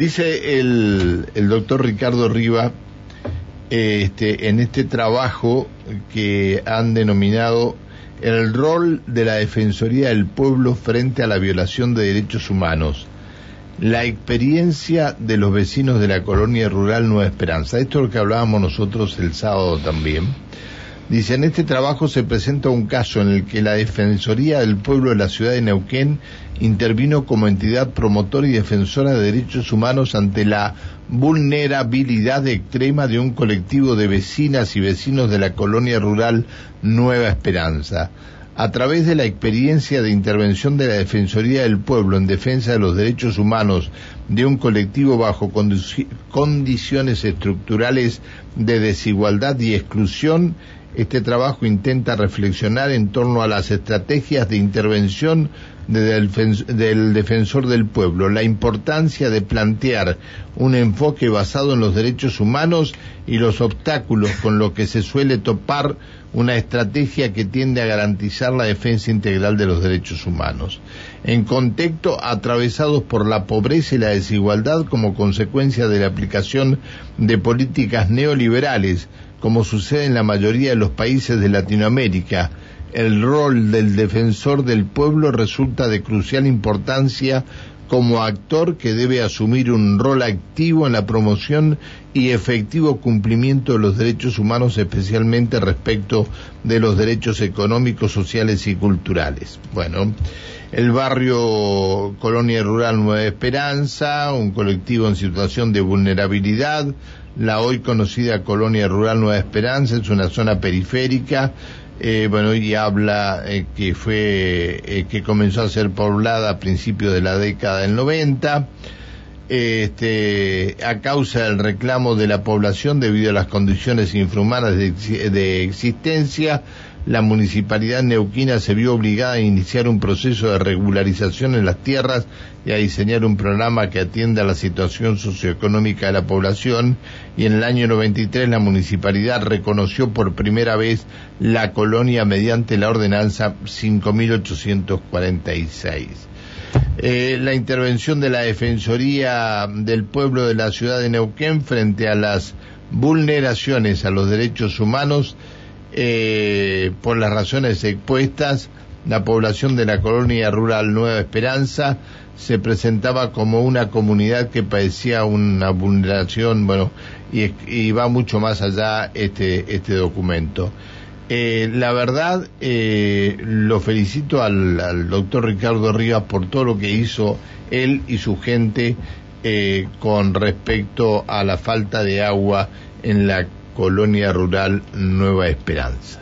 Dice el, el doctor Ricardo Riva este, en este trabajo que han denominado el rol de la Defensoría del Pueblo frente a la violación de derechos humanos, la experiencia de los vecinos de la colonia rural Nueva Esperanza. Esto es lo que hablábamos nosotros el sábado también. Dice, en este trabajo se presenta un caso en el que la Defensoría del Pueblo de la ciudad de Neuquén intervino como entidad promotora y defensora de derechos humanos ante la vulnerabilidad extrema de un colectivo de vecinas y vecinos de la colonia rural Nueva Esperanza. A través de la experiencia de intervención de la Defensoría del Pueblo en defensa de los derechos humanos de un colectivo bajo condiciones estructurales de desigualdad y exclusión, este trabajo intenta reflexionar en torno a las estrategias de intervención del defensor del pueblo, la importancia de plantear un enfoque basado en los derechos humanos y los obstáculos con los que se suele topar una estrategia que tiende a garantizar la defensa integral de los derechos humanos. En contexto atravesados por la pobreza y la desigualdad como consecuencia de la aplicación de políticas neoliberales, como sucede en la mayoría de los países de Latinoamérica, el rol del defensor del pueblo resulta de crucial importancia como actor que debe asumir un rol activo en la promoción y efectivo cumplimiento de los derechos humanos, especialmente respecto de los derechos económicos, sociales y culturales. Bueno, el barrio Colonia Rural Nueva Esperanza, un colectivo en situación de vulnerabilidad, la hoy conocida Colonia Rural Nueva Esperanza es una zona periférica, eh, bueno, y habla eh, que fue, eh, que comenzó a ser poblada a principios de la década del 90, este, a causa del reclamo de la población debido a las condiciones infrahumanas de existencia, la municipalidad neuquina se vio obligada a iniciar un proceso de regularización en las tierras y a diseñar un programa que atienda a la situación socioeconómica de la población y en el año 93 la municipalidad reconoció por primera vez la colonia mediante la ordenanza 5846. Eh, la intervención de la Defensoría del Pueblo de la ciudad de Neuquén frente a las vulneraciones a los derechos humanos eh, por las razones expuestas, la población de la colonia rural Nueva Esperanza se presentaba como una comunidad que padecía una vulneración, bueno, y, va mucho más allá este, este documento. Eh, la verdad, eh, lo felicito al, doctor Ricardo Rivas por todo lo que hizo él y su gente eh, con respecto a la falta de agua en la colonia rural Nueva Esperanza.